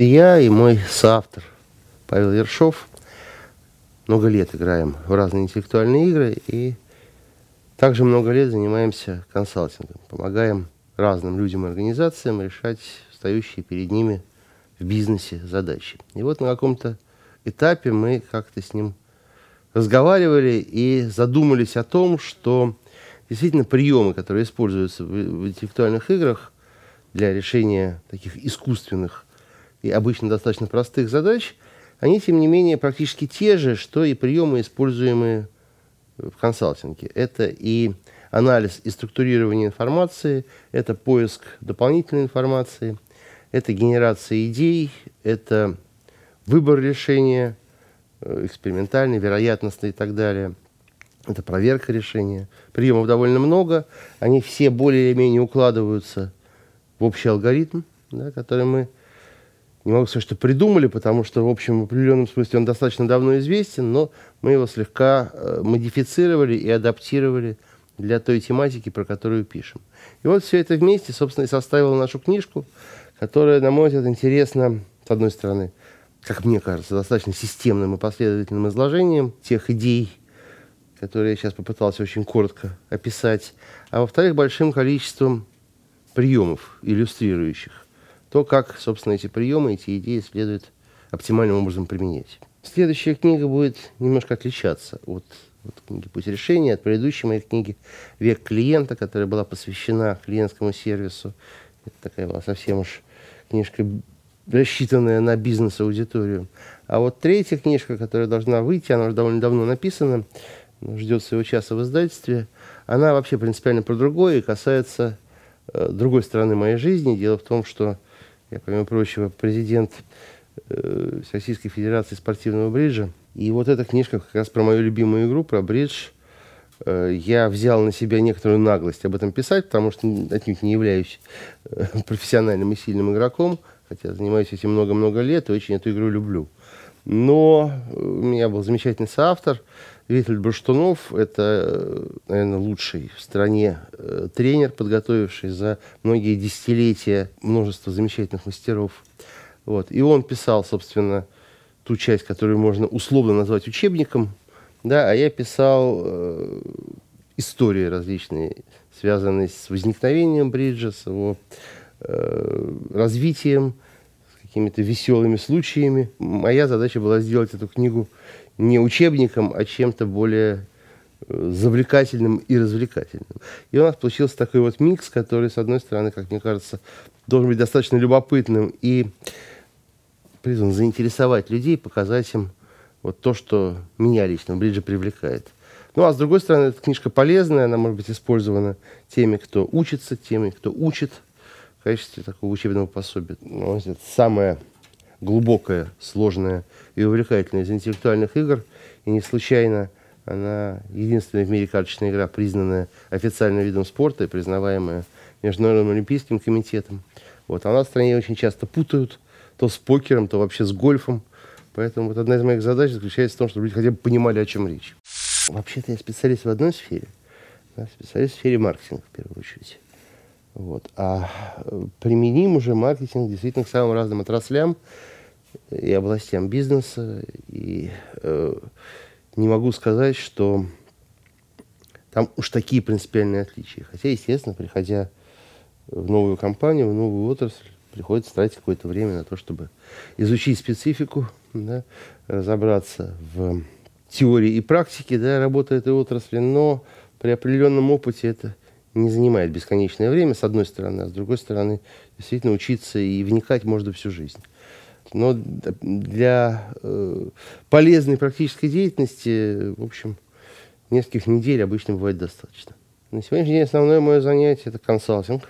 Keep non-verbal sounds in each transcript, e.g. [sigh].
Я и мой соавтор Павел Ершов много лет играем в разные интеллектуальные игры и также много лет занимаемся консалтингом. Помогаем разным людям и организациям решать стоящие перед ними в бизнесе задачи. И вот на каком-то этапе мы как-то с ним разговаривали и задумались о том, что действительно приемы, которые используются в, интеллектуальных играх для решения таких искусственных и обычно достаточно простых задач, они, тем не менее, практически те же, что и приемы, используемые в консалтинге. Это и анализ и структурирование информации, это поиск дополнительной информации, это генерация идей, это выбор решения, э, экспериментальный, вероятностный и так далее. Это проверка решения. Приемов довольно много. Они все более или менее укладываются в общий алгоритм, да, который мы не могу сказать, что придумали, потому что, в общем, в определенном смысле он достаточно давно известен, но мы его слегка э, модифицировали и адаптировали для той тематики, про которую пишем. И вот все это вместе, собственно, и составило нашу книжку, которая, на мой взгляд, интересна, с одной стороны, как мне кажется, достаточно системным и последовательным изложением тех идей, которые я сейчас попытался очень коротко описать, а во-вторых, большим количеством приемов, иллюстрирующих то, как, собственно, эти приемы, эти идеи следует оптимальным образом применять. Следующая книга будет немножко отличаться от, от книги «Путь решения», от предыдущей моей книги «Век клиента», которая была посвящена клиентскому сервису. Это такая была совсем уж книжка, рассчитанная на бизнес-аудиторию. А вот третья книжка, которая должна выйти, она уже довольно давно написана, ждет своего часа в издательстве, она вообще принципиально про другое и касается э, другой стороны моей жизни. Дело в том, что я, помимо прочего, президент э, Российской Федерации спортивного бриджа. И вот эта книжка как раз про мою любимую игру, про бридж. Э, я взял на себя некоторую наглость об этом писать, потому что отнюдь не являюсь э, профессиональным и сильным игроком, хотя занимаюсь этим много-много лет и очень эту игру люблю. Но у меня был замечательный соавтор – Виталь Баштунов – это, наверное, лучший в стране э, тренер, подготовивший за многие десятилетия множество замечательных мастеров. Вот. И он писал, собственно, ту часть, которую можно условно назвать учебником, да, а я писал э, истории различные, связанные с возникновением бриджа, с его э, развитием, с какими-то веселыми случаями. Моя задача была сделать эту книгу не учебником, а чем-то более э, завлекательным и развлекательным. И у нас получился такой вот микс, который, с одной стороны, как мне кажется, должен быть достаточно любопытным и призван заинтересовать людей, показать им вот то, что меня лично в бридже привлекает. Ну, а с другой стороны, эта книжка полезная, она может быть использована теми, кто учится, теми, кто учит в качестве такого учебного пособия. Ну, это самое глубокая, сложная и увлекательная из интеллектуальных игр. И не случайно она единственная в мире карточная игра, признанная официальным видом спорта и признаваемая Международным Олимпийским комитетом. Вот. А у нас в стране очень часто путают то с покером, то вообще с гольфом. Поэтому вот одна из моих задач заключается в том, чтобы люди хотя бы понимали, о чем речь. Вообще-то я специалист в одной сфере. Да, специалист в сфере маркетинга, в первую очередь. Вот. А э, применим уже маркетинг действительно к самым разным отраслям и областям бизнеса. И э, не могу сказать, что там уж такие принципиальные отличия. Хотя, естественно, приходя в новую компанию, в новую отрасль, приходится тратить какое-то время на то, чтобы изучить специфику, да, разобраться в теории и практике да, работы этой отрасли, но при определенном опыте это не занимает бесконечное время, с одной стороны, а с другой стороны, действительно учиться и вникать можно всю жизнь. Но для э, полезной практической деятельности, в общем, нескольких недель обычно бывает достаточно. На сегодняшний день основное мое занятие – это консалтинг.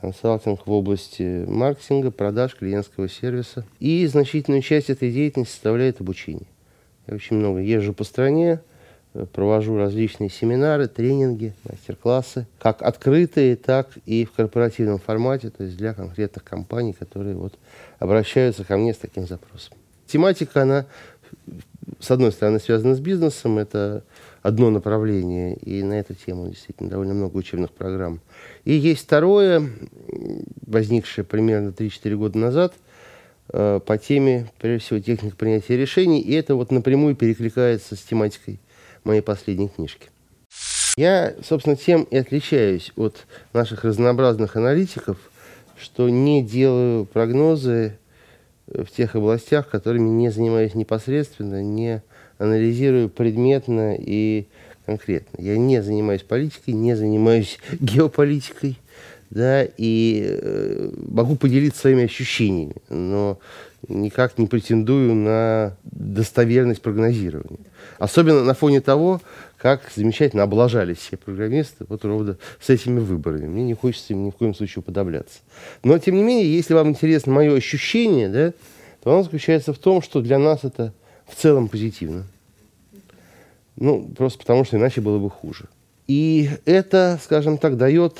Консалтинг в области маркетинга, продаж, клиентского сервиса. И значительную часть этой деятельности составляет обучение. Я очень много езжу по стране, провожу различные семинары, тренинги, мастер-классы, как открытые, так и в корпоративном формате, то есть для конкретных компаний, которые вот обращаются ко мне с таким запросом. Тематика, она, с одной стороны, связана с бизнесом, это одно направление, и на эту тему действительно довольно много учебных программ. И есть второе, возникшее примерно 3-4 года назад, э, по теме, прежде всего, техника принятия решений, и это вот напрямую перекликается с тематикой моей последней книжки. Я, собственно, тем и отличаюсь от наших разнообразных аналитиков, что не делаю прогнозы в тех областях, которыми не занимаюсь непосредственно, не анализирую предметно и конкретно. Я не занимаюсь политикой, не занимаюсь [laughs] геополитикой, да, и э, могу поделиться своими ощущениями, но никак не претендую на достоверность прогнозирования. Особенно на фоне того, как замечательно облажались все программисты вот ровно с этими выборами. Мне не хочется им ни в коем случае уподобляться. Но, тем не менее, если вам интересно мое ощущение, да, то оно заключается в том, что для нас это в целом позитивно. Ну, просто потому, что иначе было бы хуже. И это, скажем так, дает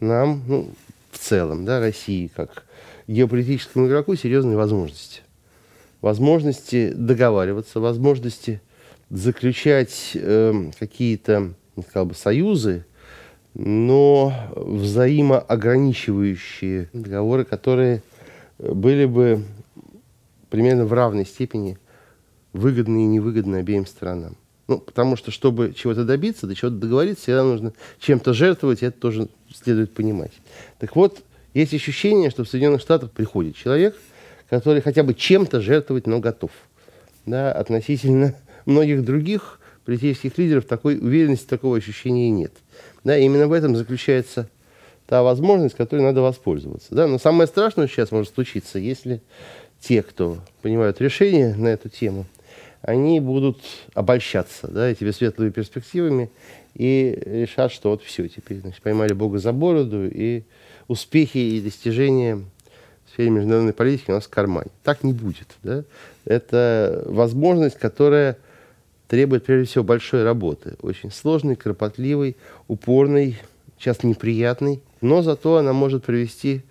нам, ну, в целом, да, России, как геополитическому игроку, серьезные возможности. Возможности договариваться, возможности заключать э, какие-то, не сказал бы, союзы, но взаимоограничивающие договоры, которые были бы примерно в равной степени выгодны и невыгодны обеим сторонам. Ну, потому что, чтобы чего-то добиться, до чего-то договориться, всегда нужно чем-то жертвовать, и это тоже следует понимать. Так вот, есть ощущение, что в Соединенных Штатах приходит человек, который хотя бы чем-то жертвовать, но готов. Да, относительно [laughs] многих других политических лидеров такой уверенности, такого ощущения нет. Да, именно в этом заключается та возможность, которой надо воспользоваться. Да? Но самое страшное сейчас может случиться, если те, кто принимают решения на эту тему, они будут обольщаться да, этими светлыми перспективами и решат, что вот все, теперь значит, поймали Бога за бороду, и успехи и достижения в сфере международной политики у нас в кармане. Так не будет. Да? Это возможность, которая требует, прежде всего, большой работы. Очень сложной, кропотливой, упорной, часто неприятной. Но зато она может привести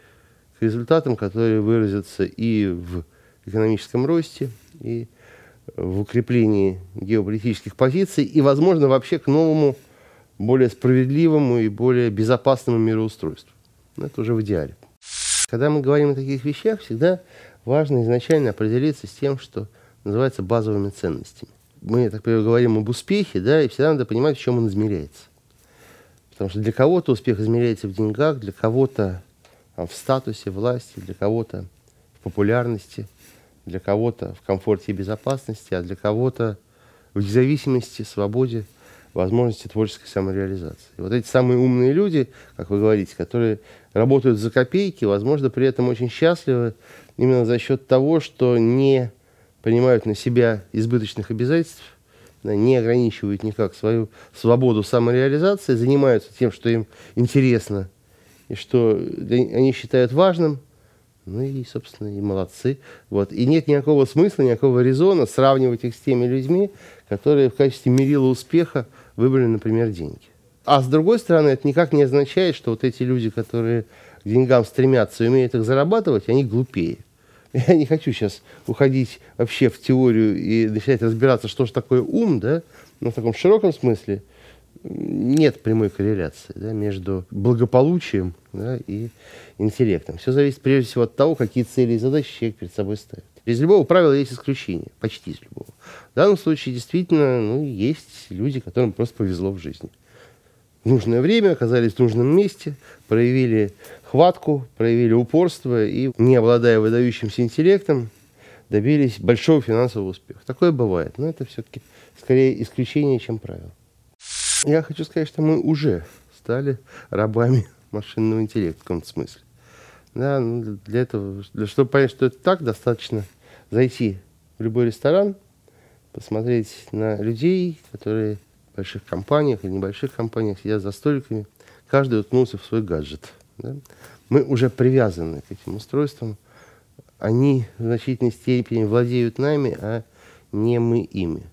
к результатам, которые выразятся и в экономическом росте, и в укреплении геополитических позиций, и, возможно, вообще к новому, более справедливому и более безопасному мироустройству. Но это уже в идеале. Когда мы говорим о таких вещах, всегда важно изначально определиться с тем, что называется базовыми ценностями. Мы, так понимаю, говорим об успехе, да, и всегда надо понимать, в чем он измеряется. Потому что для кого-то успех измеряется в деньгах, для кого-то в статусе власти, для кого-то в популярности, для кого-то в комфорте и безопасности, а для кого-то в независимости, свободе, возможности творческой самореализации. И вот эти самые умные люди, как вы говорите, которые работают за копейки, возможно, при этом очень счастливы именно за счет того, что не принимают на себя избыточных обязательств, не ограничивают никак свою свободу самореализации, занимаются тем, что им интересно и что они считают важным, ну и, собственно, и молодцы. Вот. И нет никакого смысла, никакого резона сравнивать их с теми людьми, которые в качестве мерила успеха выбрали, например, деньги. А с другой стороны, это никак не означает, что вот эти люди, которые к деньгам стремятся и умеют их зарабатывать, они глупее. [laughs] Я не хочу сейчас уходить вообще в теорию и начинать разбираться, что же такое ум, да, но в таком широком смысле нет прямой корреляции да, между благополучием да, и интеллектом. Все зависит прежде всего от того, какие цели и задачи человек перед собой ставит. Из любого правила есть исключение, почти из любого. В данном случае действительно ну, есть люди, которым просто повезло в жизни. В нужное время оказались в нужном месте, проявили хватку, проявили упорство и, не обладая выдающимся интеллектом, добились большого финансового успеха. Такое бывает, но это все-таки скорее исключение, чем правило. Я хочу сказать, что мы уже стали рабами [laughs] машинного интеллекта в каком-то смысле. Да, ну, для этого, для, чтобы понять, что это так, достаточно зайти в любой ресторан, посмотреть на людей, которые в больших компаниях или небольших компаниях сидят за столиками, каждый уткнулся в свой гаджет. Да? Мы уже привязаны к этим устройствам. Они в значительной степени владеют нами, а не мы ими.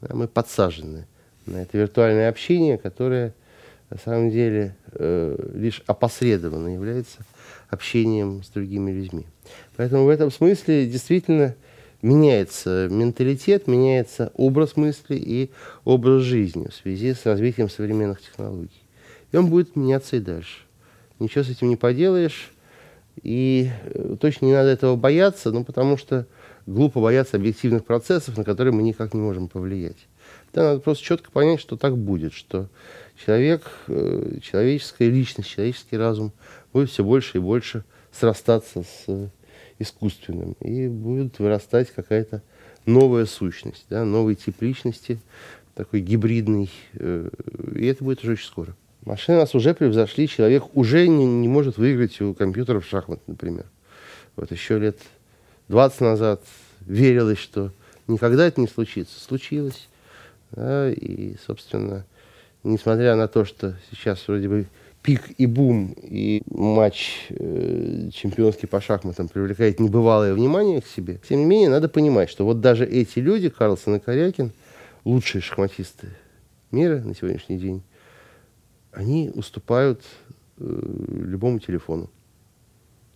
Да? Мы подсажены это виртуальное общение, которое на самом деле э, лишь опосредованно является общением с другими людьми. Поэтому в этом смысле действительно меняется менталитет, меняется образ мысли и образ жизни в связи с развитием современных технологий. И он будет меняться и дальше. Ничего с этим не поделаешь. И э, точно не надо этого бояться, ну, потому что глупо бояться объективных процессов, на которые мы никак не можем повлиять. Да, надо просто четко понять, что так будет, что человек, э, человеческая личность, человеческий разум будет все больше и больше срастаться с э, искусственным, и будет вырастать какая-то новая сущность, да, новый тип личности, такой гибридный, э, и это будет уже очень скоро. Машины нас уже превзошли, человек уже не, не может выиграть у компьютеров шахмат, например. Вот еще лет 20 назад верилось, что никогда это не случится. Случилось. Да, и, собственно, несмотря на то, что сейчас вроде бы пик и бум, и матч э, чемпионский по шахматам привлекает небывалое внимание к себе, тем не менее, надо понимать, что вот даже эти люди, Карлсон и Корякин, лучшие шахматисты мира на сегодняшний день, они уступают э, любому телефону,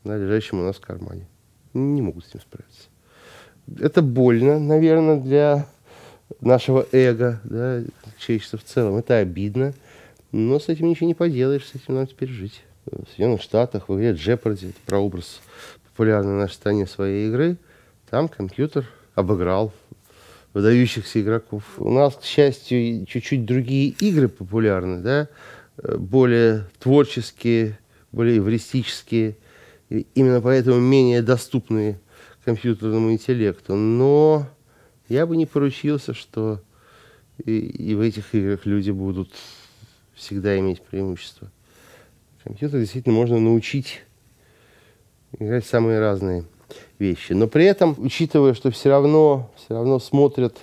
да, лежащему у нас в кармане. Не могут с ним справиться это больно, наверное, для нашего эго, да, человечества в целом. Это обидно, но с этим ничего не поделаешь, с этим надо теперь жить. В Соединенных Штатах, в игре Jeopardy, это прообраз популярной нашей стране своей игры, там компьютер обыграл выдающихся игроков. У нас, к счастью, чуть-чуть другие игры популярны, да, более творческие, более эвристические, именно поэтому менее доступные компьютерному интеллекту, но я бы не поручился, что и, и в этих играх люди будут всегда иметь преимущество. Компьютер действительно можно научить играть самые разные вещи. Но при этом, учитывая, что все равно, все равно смотрят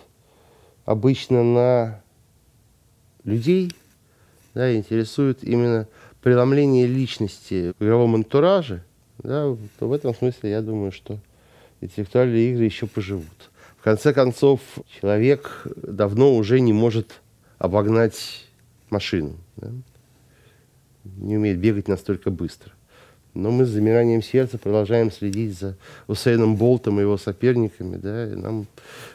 обычно на людей, да, интересует именно преломление личности в игровом антураже, да, то в этом смысле я думаю, что интеллектуальные игры еще поживут. В конце концов, человек давно уже не может обогнать машину. Да? Не умеет бегать настолько быстро. Но мы с замиранием сердца продолжаем следить за Усейном Болтом и его соперниками. Да? И нам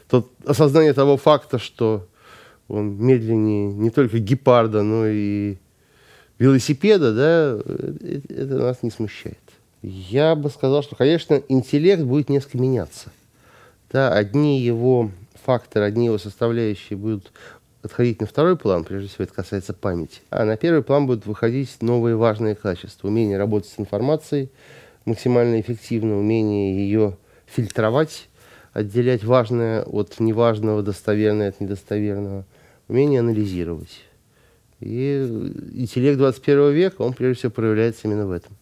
тот осознание того факта, что он медленнее не только гепарда, но и велосипеда, да, э, это нас не смущает. Я бы сказал, что, конечно, интеллект будет несколько меняться. Да, одни его факторы, одни его составляющие будут отходить на второй план, прежде всего это касается памяти. А на первый план будут выходить новые важные качества. Умение работать с информацией максимально эффективно, умение ее фильтровать, отделять важное от неважного, достоверное от недостоверного, умение анализировать. И интеллект 21 века, он прежде всего проявляется именно в этом.